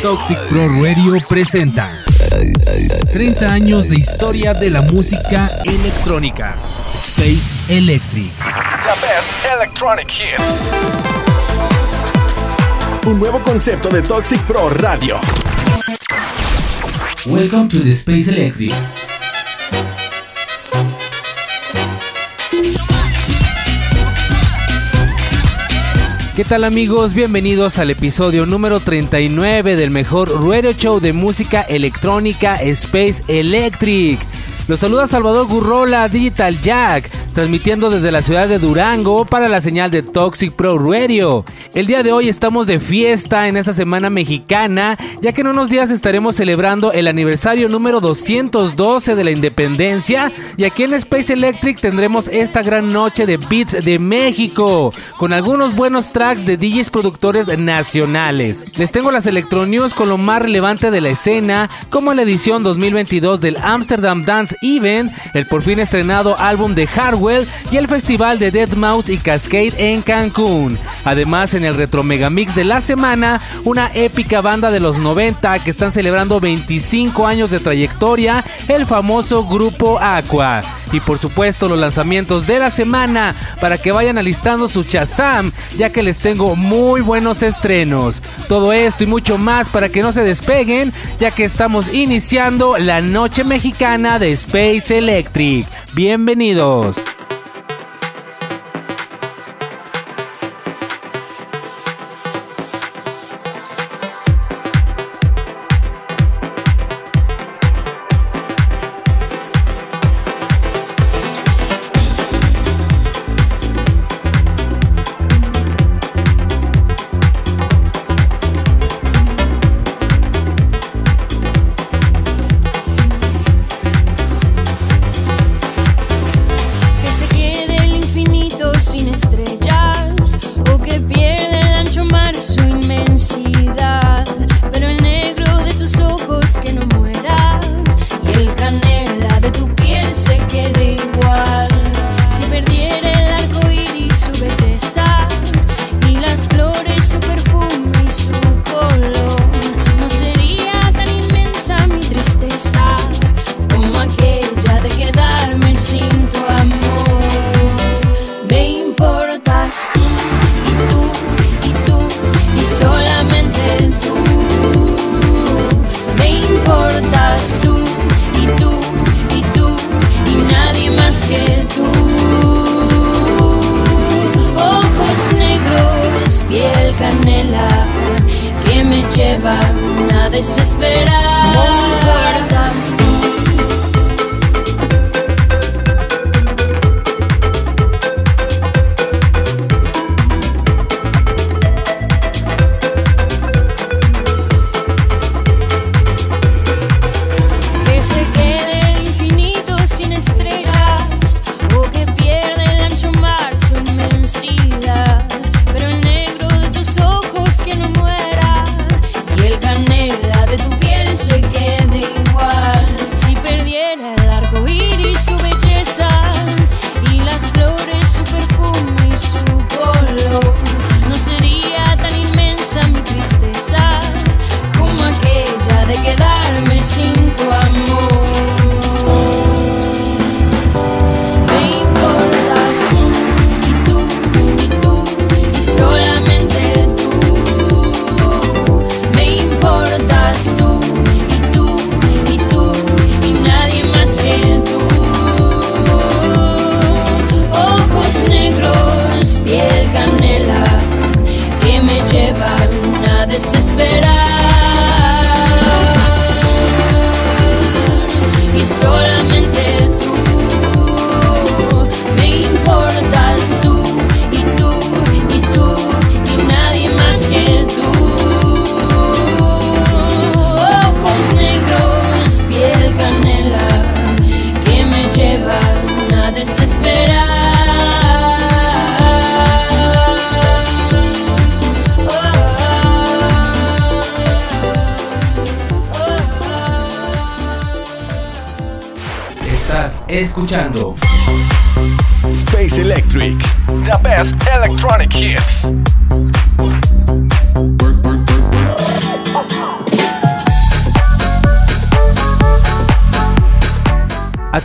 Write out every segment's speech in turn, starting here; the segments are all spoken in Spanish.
Toxic Pro Radio presenta 30 años de historia de la música electrónica. Space Electric. The best electronic hits. Un nuevo concepto de Toxic Pro Radio. Welcome to the Space Electric. ¿Qué tal amigos? Bienvenidos al episodio número 39 del mejor radio show de música electrónica Space Electric. Los saluda Salvador Gurrola, Digital Jack, transmitiendo desde la ciudad de Durango para la señal de Toxic Pro Radio. El día de hoy estamos de fiesta en esta semana mexicana, ya que en unos días estaremos celebrando el aniversario número 212 de la independencia y aquí en Space Electric tendremos esta gran noche de beats de México, con algunos buenos tracks de DJs productores nacionales. Les tengo las Electronews con lo más relevante de la escena, como la edición 2022 del Amsterdam Dance Event, el por fin estrenado álbum de Y el festival de Dead Mouse y Cascade en Cancún. Además, en el Retro Megamix de la semana, una épica banda de los 90 que están celebrando 25 años de trayectoria, el famoso grupo Aqua. Y por supuesto, los lanzamientos de la semana para que vayan alistando su Chazam, ya que les tengo muy buenos estrenos. Todo esto y mucho más para que no se despeguen, ya que estamos iniciando la noche mexicana de Space Electric. Bienvenidos.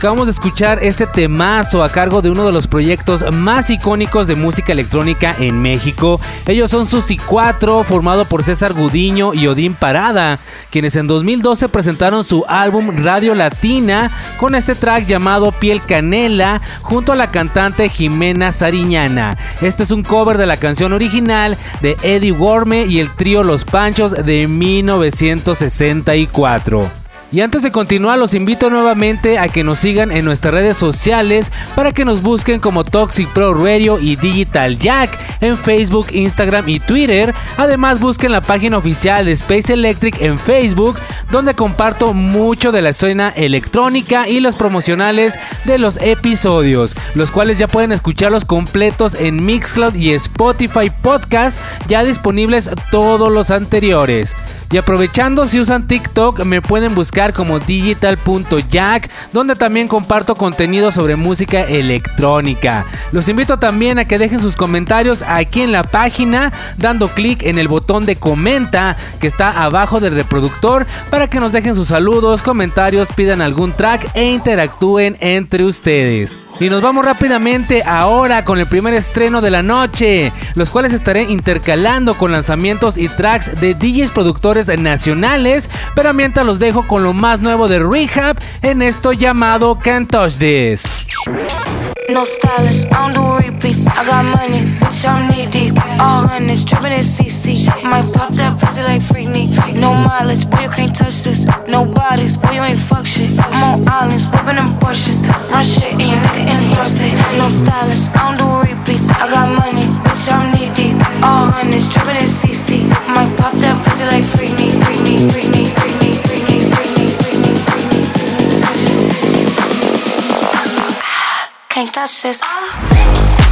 Acabamos de escuchar este temazo a cargo de uno de los proyectos más icónicos de música electrónica en México. Ellos son Susi 4, formado por César Gudiño y Odín Parada, quienes en 2012 presentaron su álbum Radio Latina con este track llamado Piel Canela junto a la cantante Jimena Sariñana. Este es un cover de la canción original de Eddie Worme y el trío Los Panchos de 1964. Y antes de continuar, los invito nuevamente a que nos sigan en nuestras redes sociales para que nos busquen como Toxic Pro Radio y Digital Jack en Facebook, Instagram y Twitter. Además, busquen la página oficial de Space Electric en Facebook, donde comparto mucho de la escena electrónica y los promocionales de los episodios, los cuales ya pueden escucharlos completos en Mixcloud y Spotify Podcast, ya disponibles todos los anteriores. Y aprovechando, si usan TikTok, me pueden buscar como digital.jack, donde también comparto contenido sobre música electrónica. Los invito también a que dejen sus comentarios aquí en la página, dando clic en el botón de comenta que está abajo del reproductor para que nos dejen sus saludos, comentarios, pidan algún track e interactúen entre ustedes. Y nos vamos rápidamente ahora con el primer estreno de la noche, los cuales estaré intercalando con lanzamientos y tracks de DJs productores nacionales, pero mientras los dejo con lo más nuevo de Rehab en esto llamado Can't Touch This. No stylist, I don't do repeats. I got money, bitch, I'm knee deep. All hundreds, dripping in CC. Might pop that pussy like Freakney. No mileage, boy, you can't touch this. No bodies, boy, you ain't fuck shit. I'm on islands, whipping them Porsches. Run shit and your nigga endorse it. No stylist, I don't do repeats. I got money, bitch, I'm knee deep. All hundreds, dripping touch this. My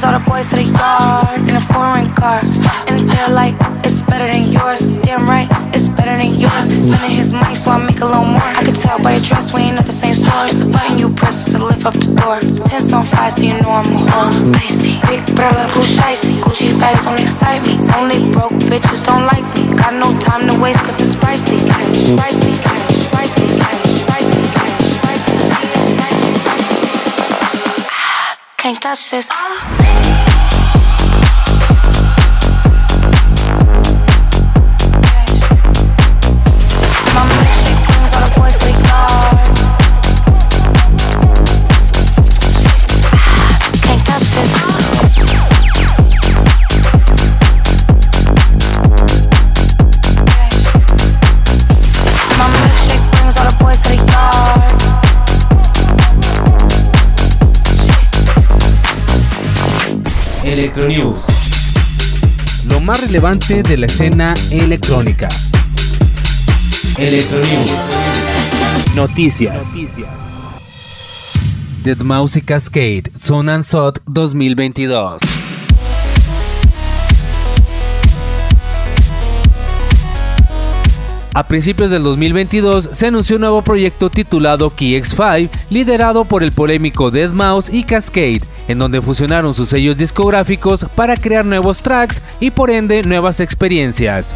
brings all the boys to the yard in a foreign car. And they're like, it's better than yours. Damn right, it's better than yours. Spending his money so I make a little more. I can tell by your dress we ain't at the same store. It's a button you press to lift up the door. Tense on fire so you know I'm a whore. Icy, big brother, who shicey. Gucci bags don't excite me. Only broke bitches don't like me. Got no time to waste cause it's pricey, pricey, Can't touch this. Electronews. Lo más relevante de la escena electrónica. Electronews. Noticias. Dead Mouse y Cascade, Son and Sot 2022. A principios del 2022 se anunció un nuevo proyecto titulado KeyX5, liderado por el polémico Dead Mouse y Cascade, en donde fusionaron sus sellos discográficos para crear nuevos tracks y por ende nuevas experiencias.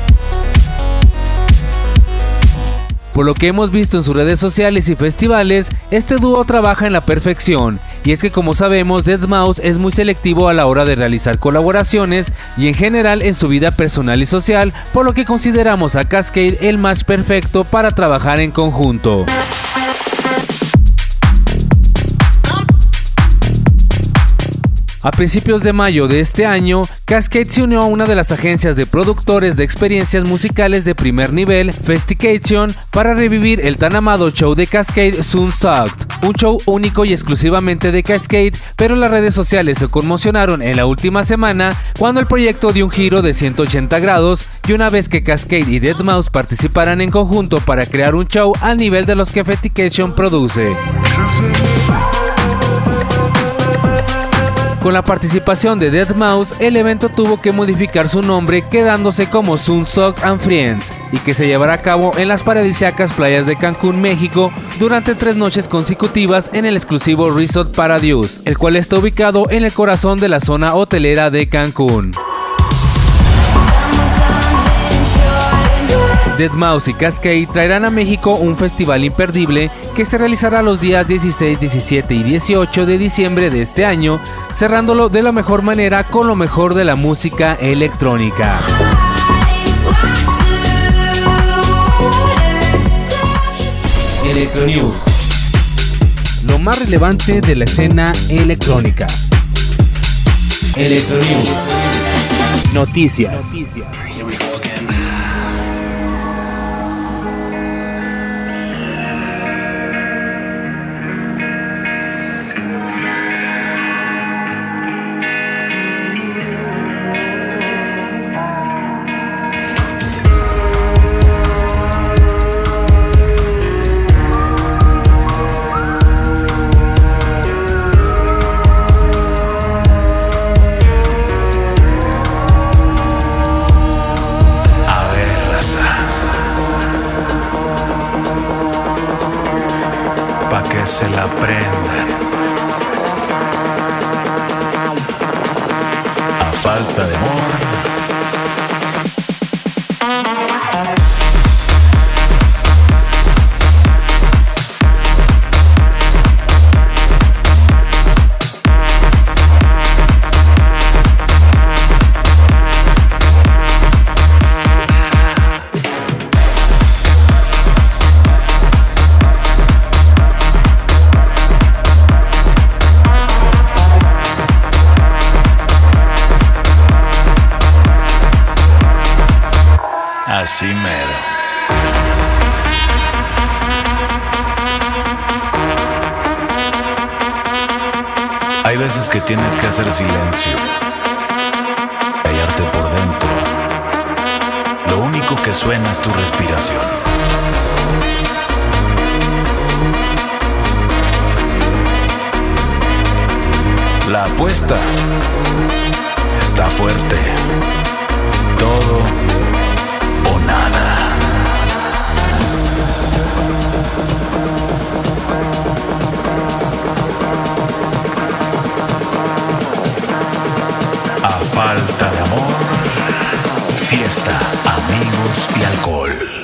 Por lo que hemos visto en sus redes sociales y festivales, este dúo trabaja en la perfección, y es que como sabemos, Deadmau5 es muy selectivo a la hora de realizar colaboraciones y en general en su vida personal y social, por lo que consideramos a Cascade el más perfecto para trabajar en conjunto. A principios de mayo de este año, Cascade se unió a una de las agencias de productores de experiencias musicales de primer nivel, Festication, para revivir el tan amado show de Cascade Soon Sucked, un show único y exclusivamente de Cascade, pero las redes sociales se conmocionaron en la última semana cuando el proyecto dio un giro de 180 grados y una vez que Cascade y Deadmau5 participaran en conjunto para crear un show al nivel de los que Festication produce. Con la participación de Deadmau5, el evento tuvo que modificar su nombre quedándose como Sunsock and Friends y que se llevará a cabo en las paradisíacas playas de Cancún, México, durante tres noches consecutivas en el exclusivo Resort Paradise, el cual está ubicado en el corazón de la zona hotelera de Cancún. Deadmau5 y Cascade traerán a México un festival imperdible que se realizará los días 16, 17 y 18 de diciembre de este año, cerrándolo de la mejor manera con lo mejor de la música electrónica. Electronews. Lo más relevante de la escena electrónica. Electronews. Noticias. A tienes que hacer silencio, callarte por dentro. Lo único que suena es tu respiración. La apuesta está fuerte. Todo amigos y alcohol.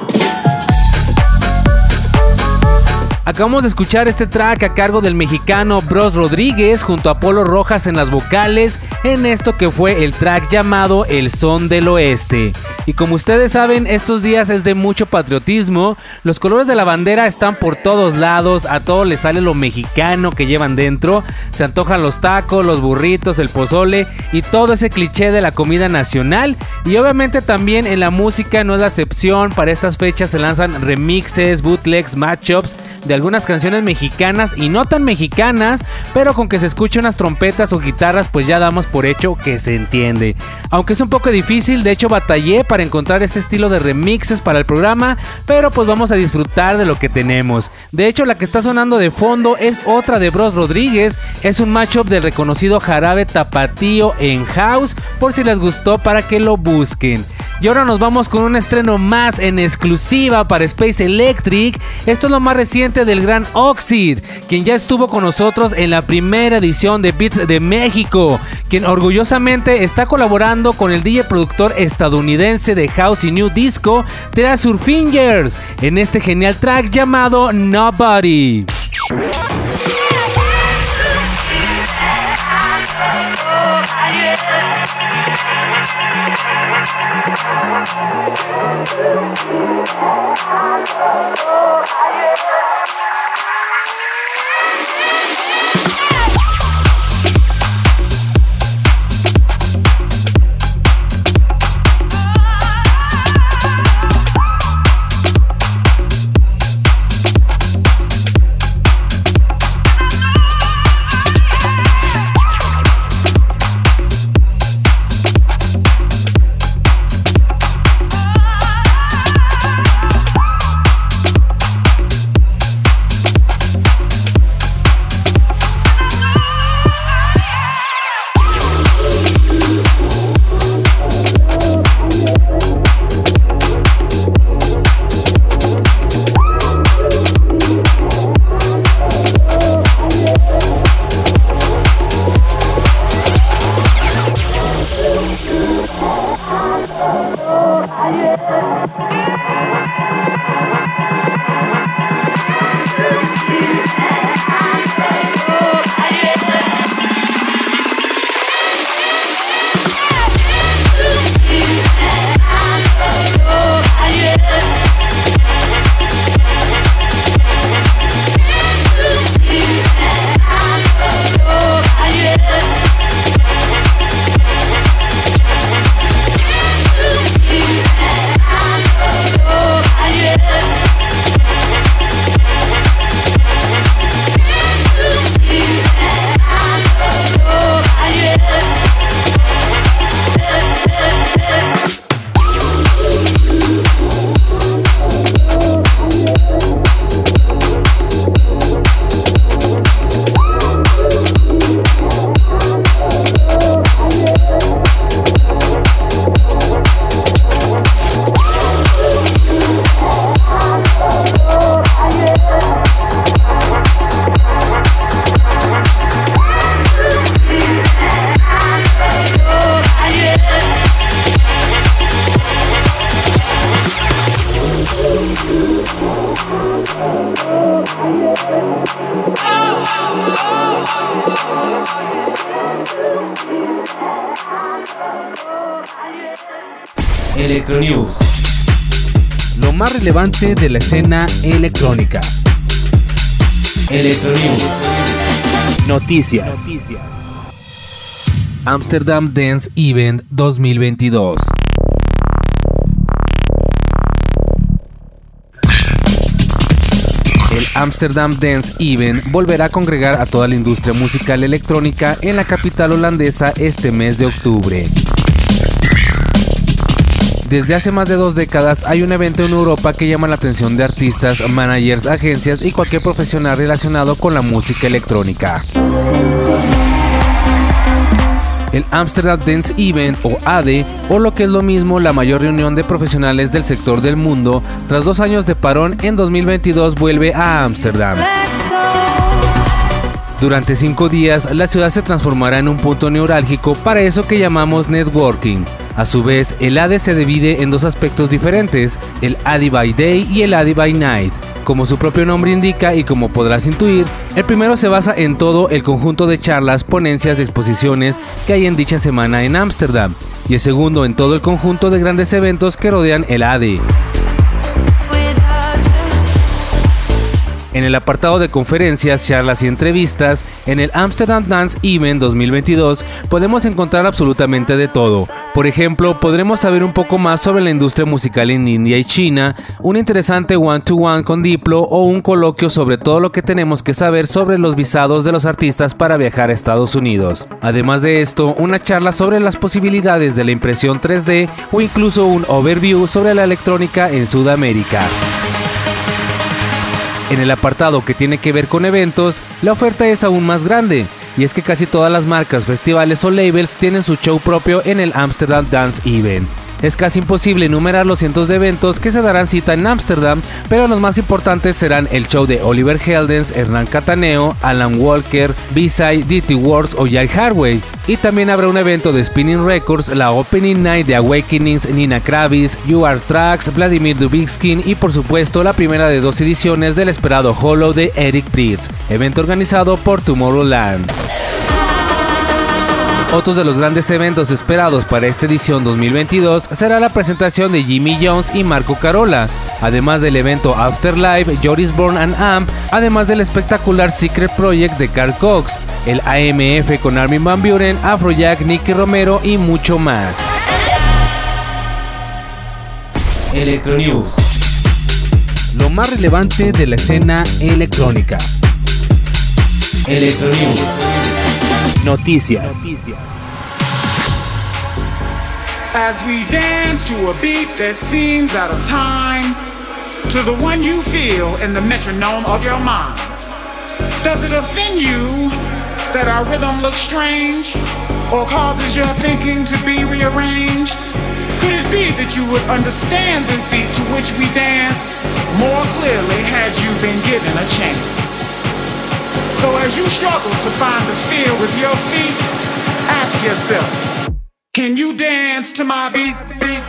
Acabamos de escuchar este track a cargo del mexicano Bros Rodríguez junto a Polo Rojas en las vocales en esto que fue el track llamado El Son del Oeste. Y como ustedes saben, estos días es de mucho patriotismo, los colores de la bandera están por todos lados, a todos les sale lo mexicano que llevan dentro, se antojan los tacos, los burritos, el pozole y todo ese cliché de la comida nacional. Y obviamente también en la música no es la excepción, para estas fechas se lanzan remixes, bootlegs, matchups de algunas canciones mexicanas y no tan mexicanas, pero con que se escuche unas trompetas o guitarras pues ya damos por hecho que se entiende. Aunque es un poco difícil, de hecho batallé para encontrar ese estilo de remixes para el programa, pero pues vamos a disfrutar de lo que tenemos. De hecho la que está sonando de fondo es otra de Bros Rodríguez, es un matchup del reconocido jarabe tapatío en house, por si les gustó para que lo busquen. Y ahora nos vamos con un estreno más en exclusiva para Space Electric. Esto es lo más reciente del gran Oxid, quien ya estuvo con nosotros en la primera edición de Beats de México, quien orgullosamente está colaborando con el DJ productor estadounidense de House y New Disco, Treasure Fingers, en este genial track llamado Nobody. Electronews. Relevante de la escena electrónica. Electronews. Noticias. Amsterdam Dance Event 2022. El Amsterdam Dance Event volverá a congregar a toda la industria musical electrónica en la capital holandesa este mes de octubre. Desde hace más de dos décadas hay un evento en Europa que llama la atención de artistas, managers, agencias y cualquier profesional relacionado con la música electrónica. El Amsterdam Dance Event o ADE, o lo que es lo mismo la mayor reunión de profesionales del sector del mundo, tras dos años de parón en 2022 vuelve a Ámsterdam. Durante cinco días, la ciudad se transformará en un punto neurálgico para eso que llamamos networking. A su vez, el ADE se divide en dos aspectos diferentes, el ADI by Day y el ADI by Night. Como su propio nombre indica y como podrás intuir, el primero se basa en todo el conjunto de charlas, ponencias exposiciones que hay en dicha semana en Ámsterdam, y el segundo en todo el conjunto de grandes eventos que rodean el ADE. En el apartado de conferencias, charlas y entrevistas, en el Amsterdam Dance Event 2022 podemos encontrar absolutamente de todo. Por ejemplo, podremos saber un poco más sobre la industria musical en India y China, un interesante one-to-one con Diplo o un coloquio sobre todo lo que tenemos que saber sobre los visados de los artistas para viajar a Estados Unidos. Además de esto, una charla sobre las posibilidades de la impresión 3D o incluso un overview sobre la electrónica en Sudamérica. En el apartado que tiene que ver con eventos, la oferta es aún más grande, y es que casi todas las marcas, festivales o labels tienen su show propio en el Amsterdam Dance Event. Es casi imposible enumerar los cientos de eventos que se darán cita en Ámsterdam, pero los más importantes serán el show de Oliver Heldens, Hernán Cataneo, Alan Walker, B-Side, DT Wars o Jack Harway. Y también habrá un evento de Spinning Records, la Opening Night de Awakenings, Nina Kravis, You Are Tracks, Vladimir Dubikskin y por supuesto la primera de dos ediciones del esperado Hollow de Eric Pritz, evento organizado por Tomorrowland. Otro de los grandes eventos esperados para esta edición 2022 será la presentación de Jimmy Jones y Marco Carola, además del evento Afterlife, Joris Born and Amp, además del espectacular Secret Project de Carl Cox, el AMF con Armin Van Buren, Afrojack, Nicky Romero y mucho más. Electronews. Lo más relevante de la escena electrónica. Electronews. Noticias. As we dance to a beat that seems out of time, to the one you feel in the metronome of your mind. Does it offend you that our rhythm looks strange or causes your thinking to be rearranged? Could it be that you would understand this beat to which we dance more clearly had you been given a chance? So as you struggle to find the feel with your feet, ask yourself, can you dance to my beat?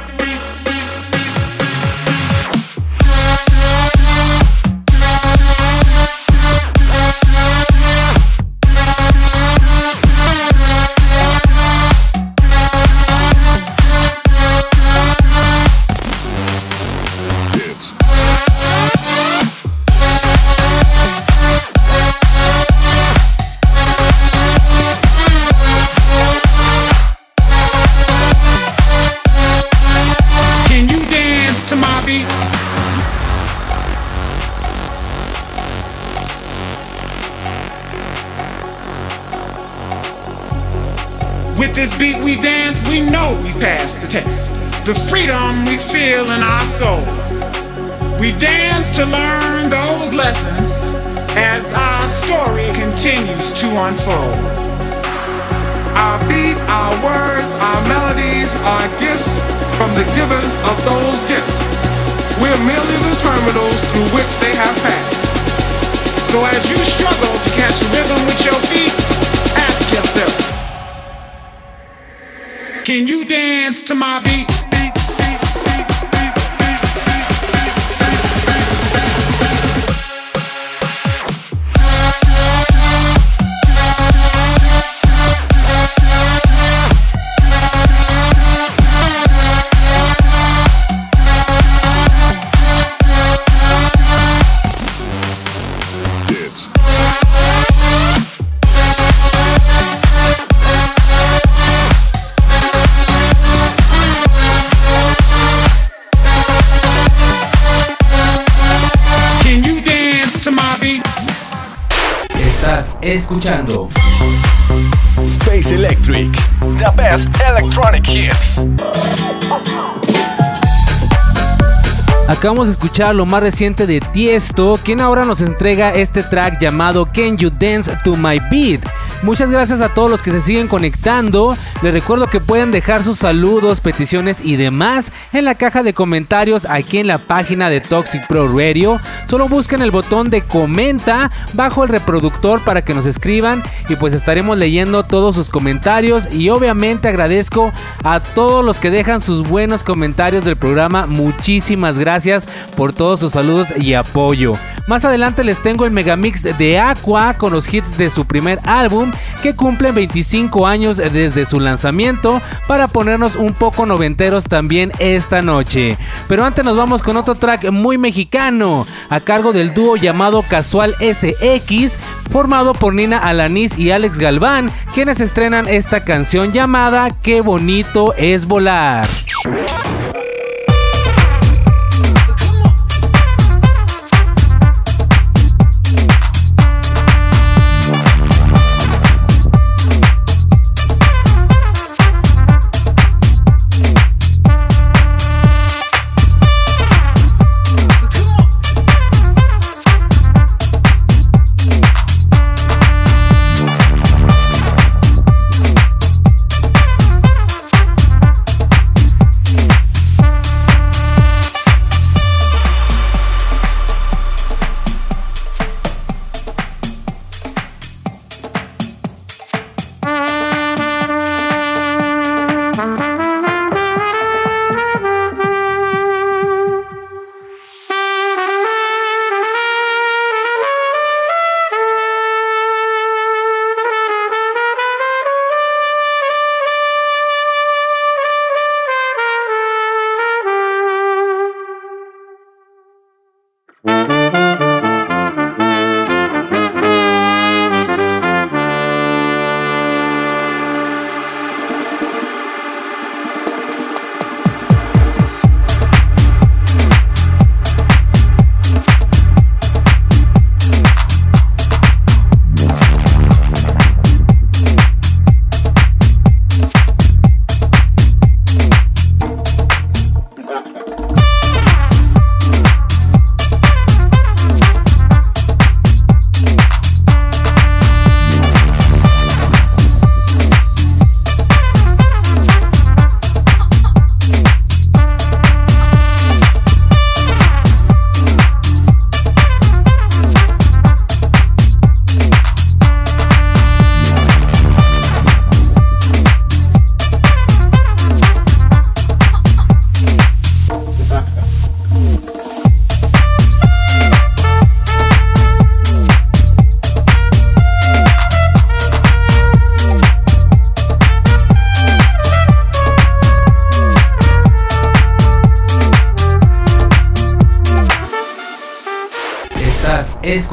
Feel in our soul. We dance to learn those lessons as our story continues to unfold. Our beat, our words, our melodies are gifts from the givers of those gifts. We're merely the terminals through which they have passed. So as you struggle to catch rhythm with your feet, ask yourself, can you dance to my beat? Escuchando Space Electric, the best electronic hits. Acabamos de escuchar lo más reciente de Tiesto, quien ahora nos entrega este track llamado Can You Dance to My Beat. Muchas gracias a todos los que se siguen conectando. Les recuerdo que pueden dejar sus saludos, peticiones y demás en la caja de comentarios aquí en la página de Toxic Pro Radio. Solo busquen el botón de comenta bajo el reproductor para que nos escriban y pues estaremos leyendo todos sus comentarios y obviamente agradezco a todos los que dejan sus buenos comentarios del programa. Muchísimas gracias por todos sus saludos y apoyo. Más adelante les tengo el megamix de Aqua con los hits de su primer álbum que cumplen 25 años desde su lanzamiento para ponernos un poco noventeros también esta noche. Pero antes nos vamos con otro track muy mexicano a cargo del dúo llamado Casual SX formado por Nina Alanis y Alex Galván quienes estrenan esta canción llamada Qué bonito es volar.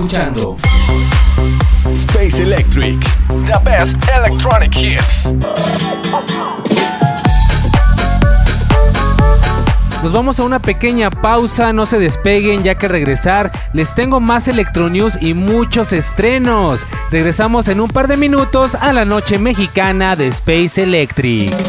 Escuchando Space Electric, the best electronic hits. Nos vamos a una pequeña pausa, no se despeguen ya que regresar les tengo más Electronews y muchos estrenos. Regresamos en un par de minutos a la noche mexicana de Space Electric.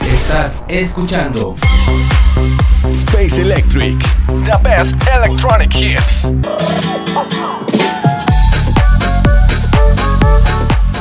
Estás escuchando Space Electric. The best electronic hits.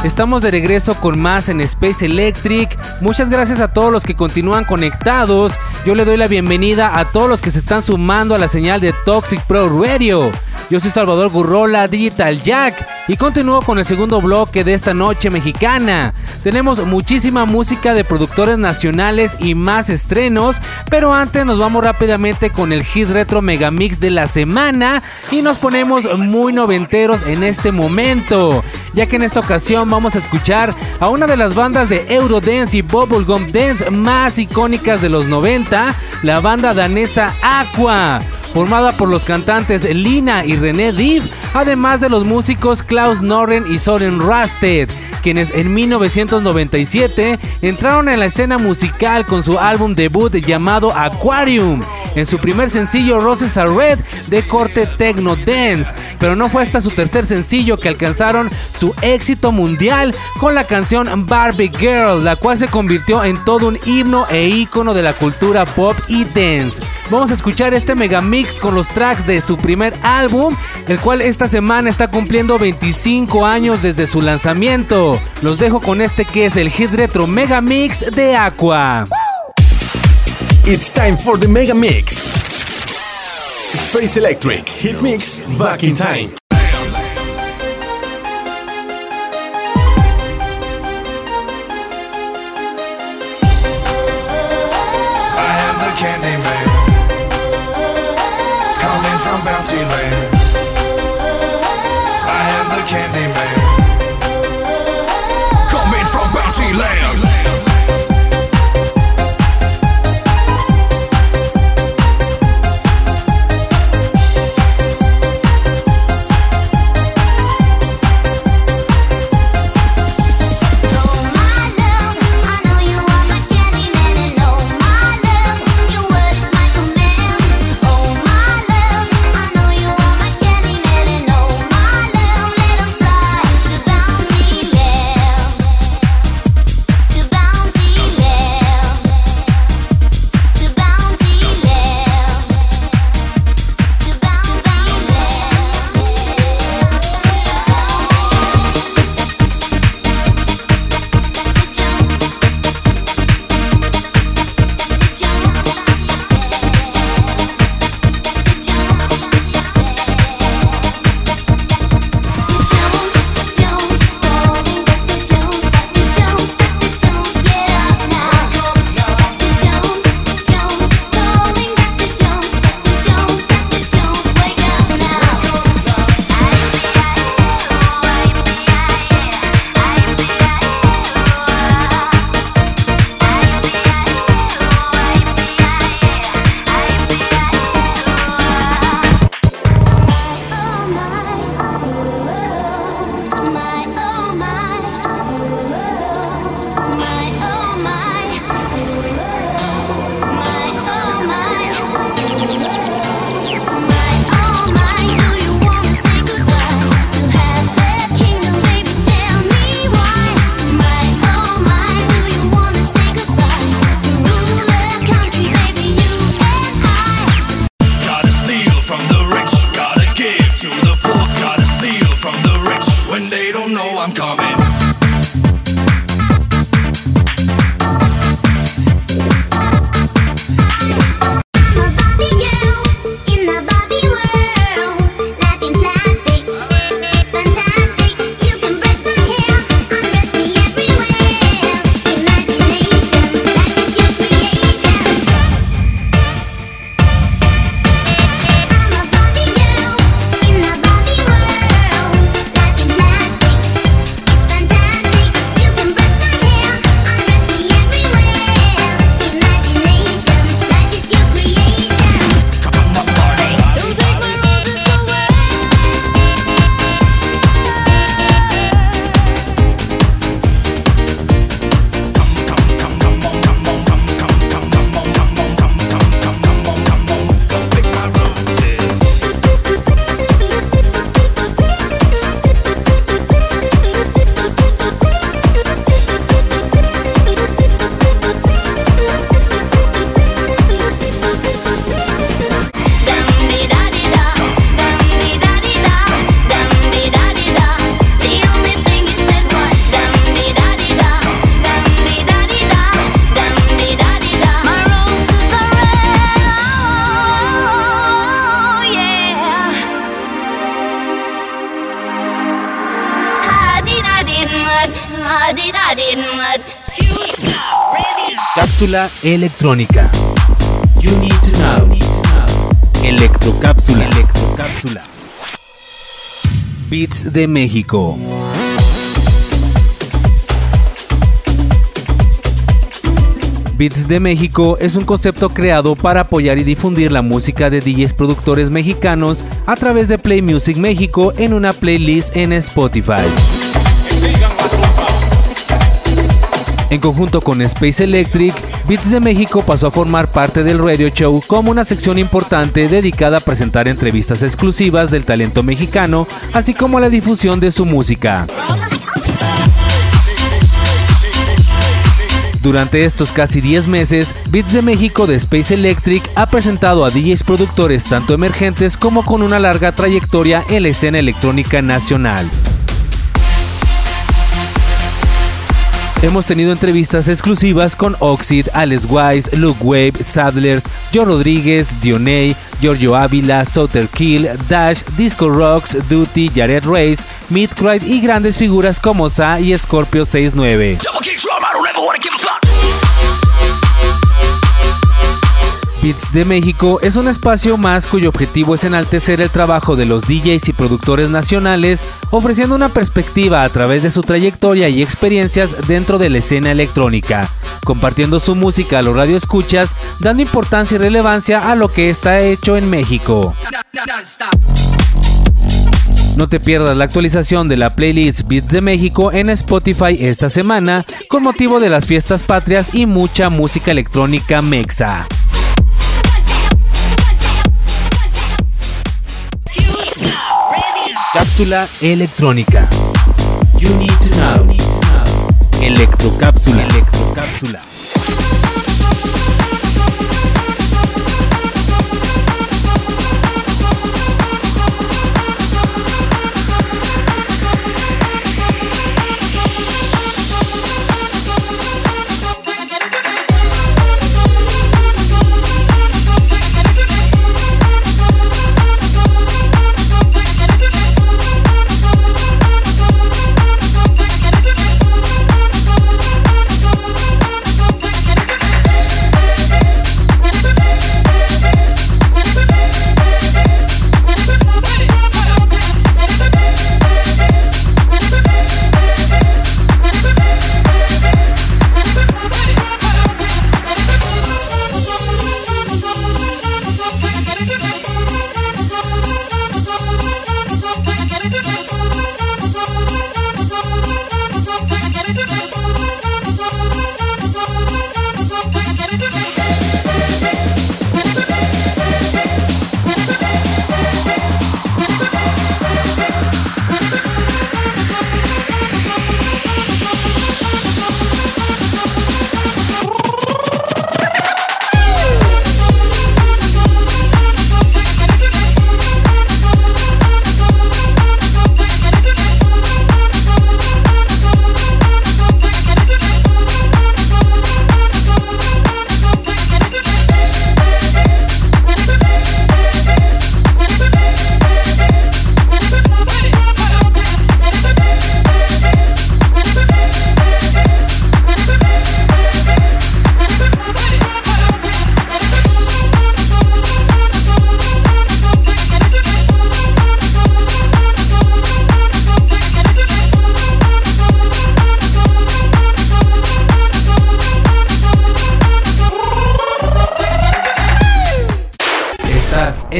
Estamos de regreso con más en Space Electric. Muchas gracias a todos los que continúan conectados. Yo le doy la bienvenida a todos los que se están sumando a la señal de Toxic Pro Radio. Yo soy Salvador Gurrola, Digital Jack, y continúo con el segundo bloque de esta noche mexicana. Tenemos muchísima música de productores nacionales y más estrenos, pero antes nos vamos rápidamente con el hit retro megamix de la semana y nos ponemos muy noventeros en este momento, ya que en esta ocasión vamos a escuchar a una de las bandas de Eurodance y Bubblegum Dance más icónicas de los 90, la banda danesa Aqua formada por los cantantes Lina y René Div, además de los músicos Klaus Norren y Soren Rasted, quienes en 1997 entraron en la escena musical con su álbum debut llamado Aquarium. en su primer sencillo Roses Are Red de corte Techno Dance, pero no fue hasta su tercer sencillo que alcanzaron su éxito mundial con la canción Barbie Girl, la cual se convirtió en todo un himno e ícono de la cultura pop y dance. Vamos a escuchar este megamix con los tracks de su primer álbum, el cual esta semana está cumpliendo 25 años desde su lanzamiento. Los dejo con este que es el hit retro megamix de Aqua. It's time for the Mega Mix. Space Electric Hit Mix Back in Time. Electrónica. Electrocápsula. Electrocápsula. Beats de México. Beats de México es un concepto creado para apoyar y difundir la música de DJs productores mexicanos a través de Play Music México en una playlist en Spotify. En conjunto con Space Electric, Beats de México pasó a formar parte del Radio Show como una sección importante dedicada a presentar entrevistas exclusivas del talento mexicano, así como la difusión de su música. Durante estos casi 10 meses, Beats de México de Space Electric ha presentado a DJs productores tanto emergentes como con una larga trayectoria en la escena electrónica nacional. Hemos tenido entrevistas exclusivas con Oxid, Alex Wise, Luke Wave, Sadlers, Joe Rodríguez, Dioney, Giorgio Ávila, Souter Kill, Dash, Disco Rocks, Duty, Jared Race, Midcrite y grandes figuras como Sa y Scorpio 69. Beats de México es un espacio más cuyo objetivo es enaltecer el trabajo de los DJs y productores nacionales, ofreciendo una perspectiva a través de su trayectoria y experiencias dentro de la escena electrónica, compartiendo su música a los radioescuchas, dando importancia y relevancia a lo que está hecho en México. No te pierdas la actualización de la playlist Beats de México en Spotify esta semana con motivo de las fiestas patrias y mucha música electrónica mexa. Cápsula electrónica. You need to know. Electrocápsula. Electrocápsula.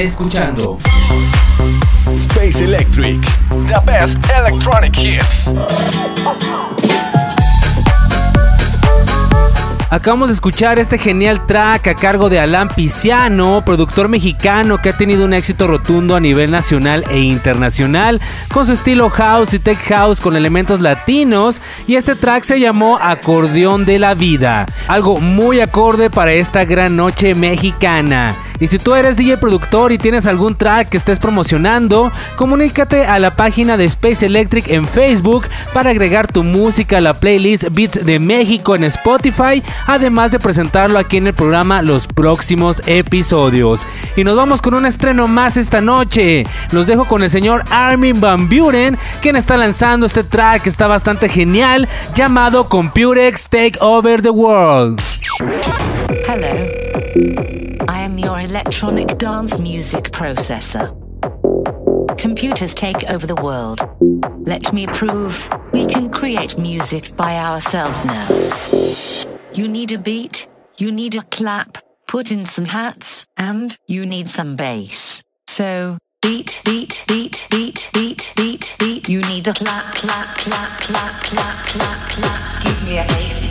Escuchando Space Electric, the best electronic hits. Acabamos de escuchar este genial track a cargo de Alan Piciano, productor mexicano que ha tenido un éxito rotundo a nivel nacional e internacional con su estilo house y tech house con elementos latinos y este track se llamó Acordeón de la Vida, algo muy acorde para esta gran noche mexicana. Y si tú eres DJ productor y tienes algún track que estés promocionando, comunícate a la página de Space Electric en Facebook para agregar tu música a la playlist Beats de México en Spotify, además de presentarlo aquí en el programa los próximos episodios. Y nos vamos con un estreno más esta noche. Los dejo con el señor Armin Van Buren, quien está lanzando este track que está bastante genial, llamado Computex Take Over the World. I am your electronic dance music processor. Computers take over the world. Let me prove we can create music by ourselves now. You need a beat, you need a clap, put in some hats, and you need some bass. So, beat, beat, beat, beat, beat, beat, beat. You need a clap, clap, clap, clap, clap, clap, clap. Give me a bass.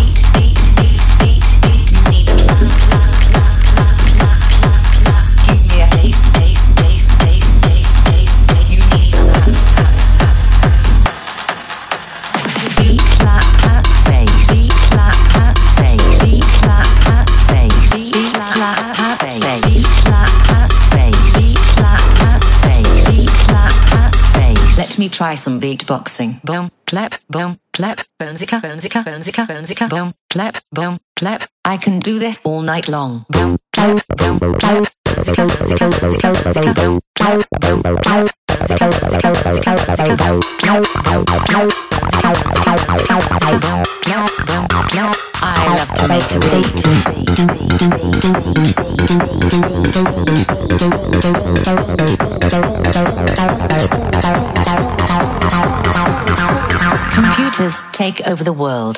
Let me try some beatboxing. Boom, clap, boom, clap, boomzika, boomzika, boomzika, boomzika, boom, clap, boom, clap. I can do this all night long. Boom, clap, boom, clap, boomzika, boomzika, boomzika, boomzika, boom, clap, boom, clap, boomzika, boomzika, boomzika, boomzika, boom, clap, boom, clap, boomzika, boomzika,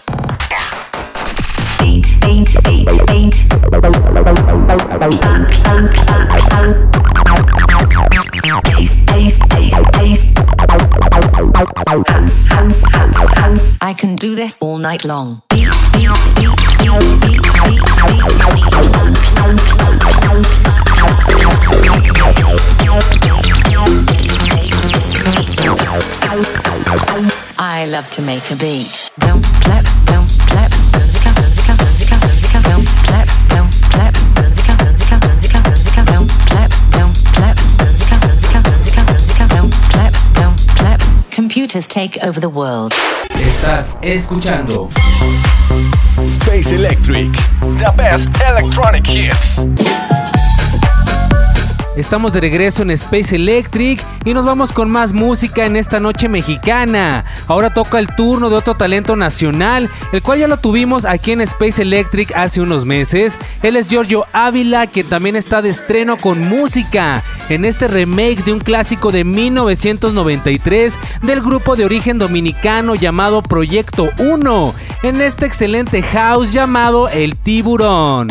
boomzika, boomzika, boom, clap, boom, clap. I love to make a beat, beat, Computers take over the world. I can do this all night long. I love to make a beat. Don't clap, don't clap, clap, clap, clap, clap, clap, clap. Computers take over the world. Estás escuchando Space Electric, the best electronic hits. Estamos de regreso en Space Electric y nos vamos con más música en esta noche mexicana. Ahora toca el turno de otro talento nacional, el cual ya lo tuvimos aquí en Space Electric hace unos meses. Él es Giorgio Ávila, que también está de estreno con música en este remake de un clásico de 1993 del grupo de origen dominicano llamado Proyecto 1, en este excelente house llamado El Tiburón.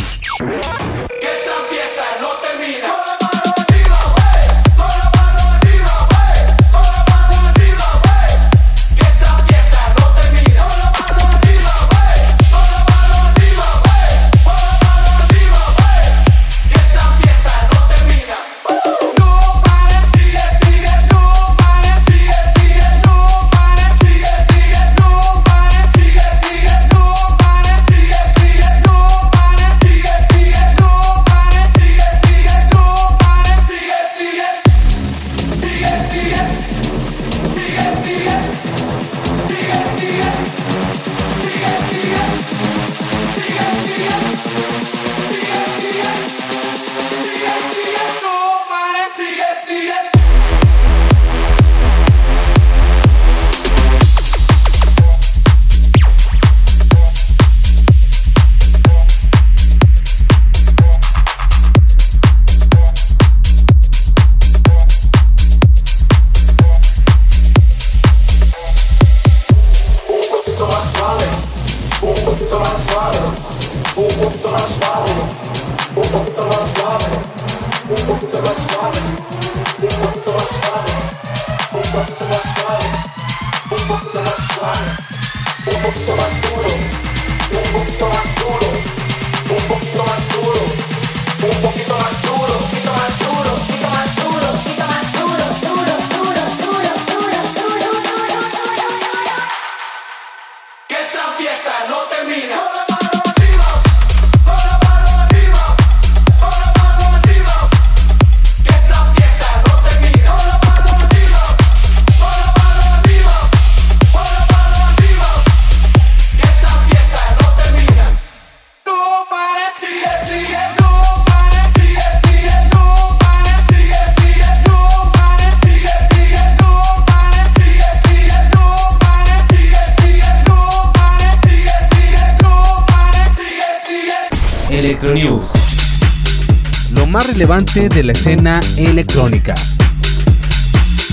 Relevante de la escena electrónica.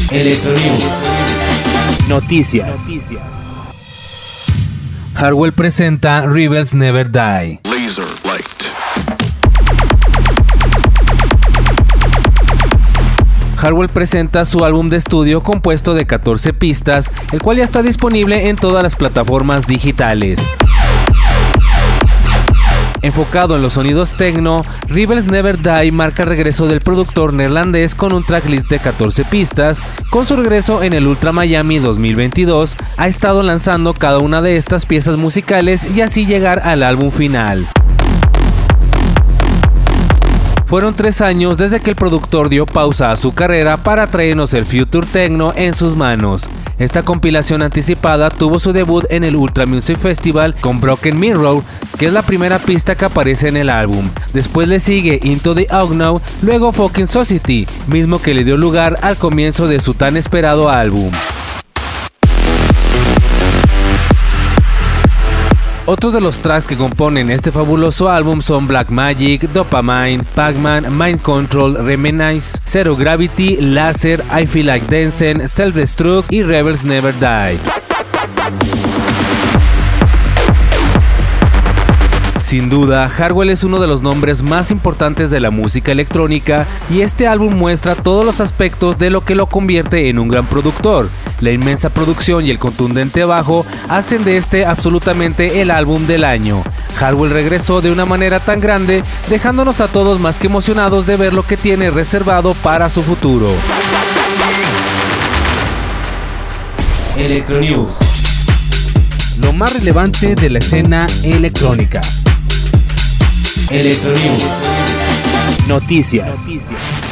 Electronews. Noticias. Harwell presenta Rebels Never Die. Laser light. Harwell presenta su álbum de estudio compuesto de 14 pistas, el cual ya está disponible en todas las plataformas digitales. Enfocado en los sonidos techno, Rebels Never Die marca regreso del productor neerlandés con un tracklist de 14 pistas. Con su regreso en el Ultra Miami 2022, ha estado lanzando cada una de estas piezas musicales y así llegar al álbum final. Fueron tres años desde que el productor dio pausa a su carrera para traernos el Future Techno en sus manos. Esta compilación anticipada tuvo su debut en el Ultra Music Festival con Broken Mirror, que es la primera pista que aparece en el álbum. Después le sigue Into the Unknown, luego Fucking Society, mismo que le dio lugar al comienzo de su tan esperado álbum. Otros de los tracks que componen este fabuloso álbum son Black Magic, Dopamine, Pac-Man, Mind Control, Remenize, Zero Gravity, Laser, I Feel Like Dancing, Self Destruct y Rebels Never Die. Sin duda, Harwell es uno de los nombres más importantes de la música electrónica y este álbum muestra todos los aspectos de lo que lo convierte en un gran productor. La inmensa producción y el contundente bajo hacen de este absolutamente el álbum del año. Harwell regresó de una manera tan grande, dejándonos a todos más que emocionados de ver lo que tiene reservado para su futuro. Electronews. Lo más relevante de la escena electrónica. Electronews. Noticias.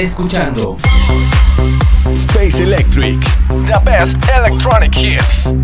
Escuchando Space Electric. The best electronic hits.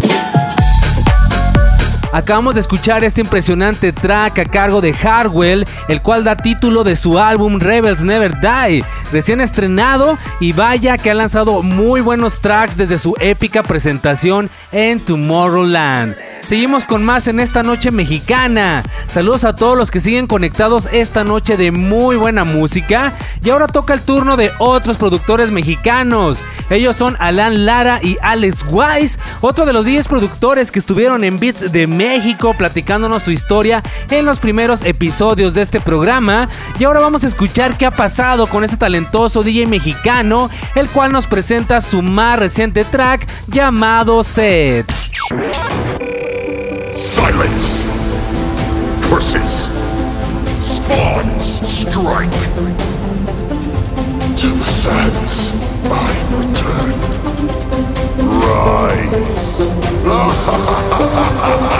Acabamos de escuchar este impresionante track a cargo de Hardwell, el cual da título de su álbum Rebels Never Die, recién estrenado y vaya que ha lanzado muy buenos tracks desde su épica presentación en Tomorrowland. Seguimos con más en esta noche mexicana. Saludos a todos los que siguen conectados esta noche de muy buena música. Y ahora toca el turno de otros productores mexicanos. Ellos son Alan Lara y Alex Wise, otro de los 10 productores que estuvieron en Beats de México platicándonos su historia en los primeros episodios de este programa. Y ahora vamos a escuchar qué ha pasado con este talentoso DJ mexicano, el cual nos presenta su más reciente track llamado Set. Silence! Curses! Spawns strike! To the sands I return. Rise!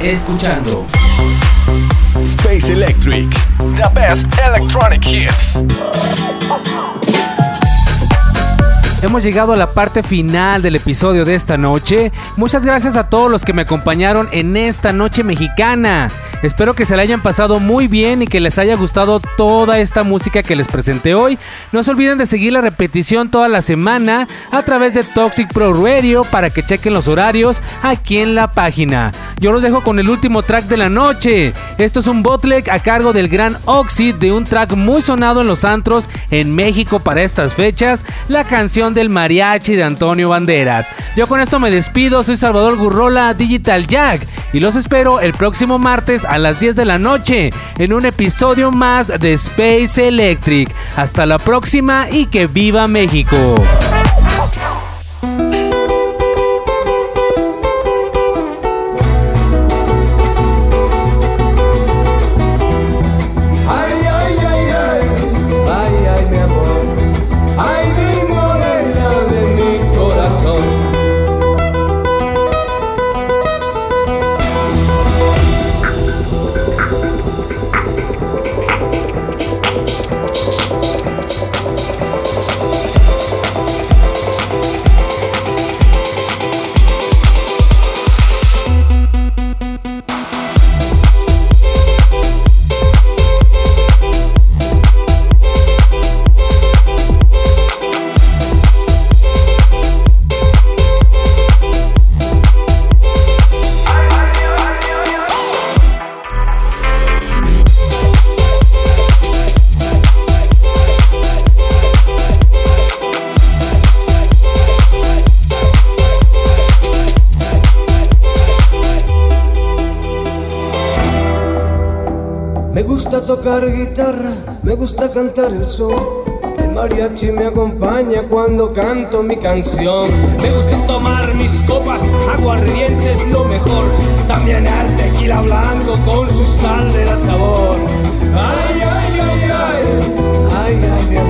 escuchando Space Electric. The best electronic hits. Hemos llegado a la parte final del episodio de esta noche. Muchas gracias a todos los que me acompañaron en esta noche mexicana. Espero que se la hayan pasado muy bien y que les haya gustado toda esta música que les presenté hoy. No se olviden de seguir la repetición toda la semana a través de Toxic Pro Radio para que chequen los horarios aquí en la página. Yo los dejo con el último track de la noche. Esto es un bootleg a cargo del gran Oxid de un track muy sonado en los antros en México para estas fechas, la canción del mariachi de Antonio Banderas. Yo con esto me despido, soy Salvador Gurrola Digital Jack y los espero el próximo martes a las 10 de la noche en un episodio más de Space Electric. Hasta la próxima y que viva México. Gusta tocar guitarra, me gusta cantar el. En El mariachi me acompaña cuando canto mi canción. Me gusta tomar mis copas, aguardientes lo mejor. También el tequila blanco con su sal de la sabor. Ay, ay, ay, ay, ay, ay, mi amor.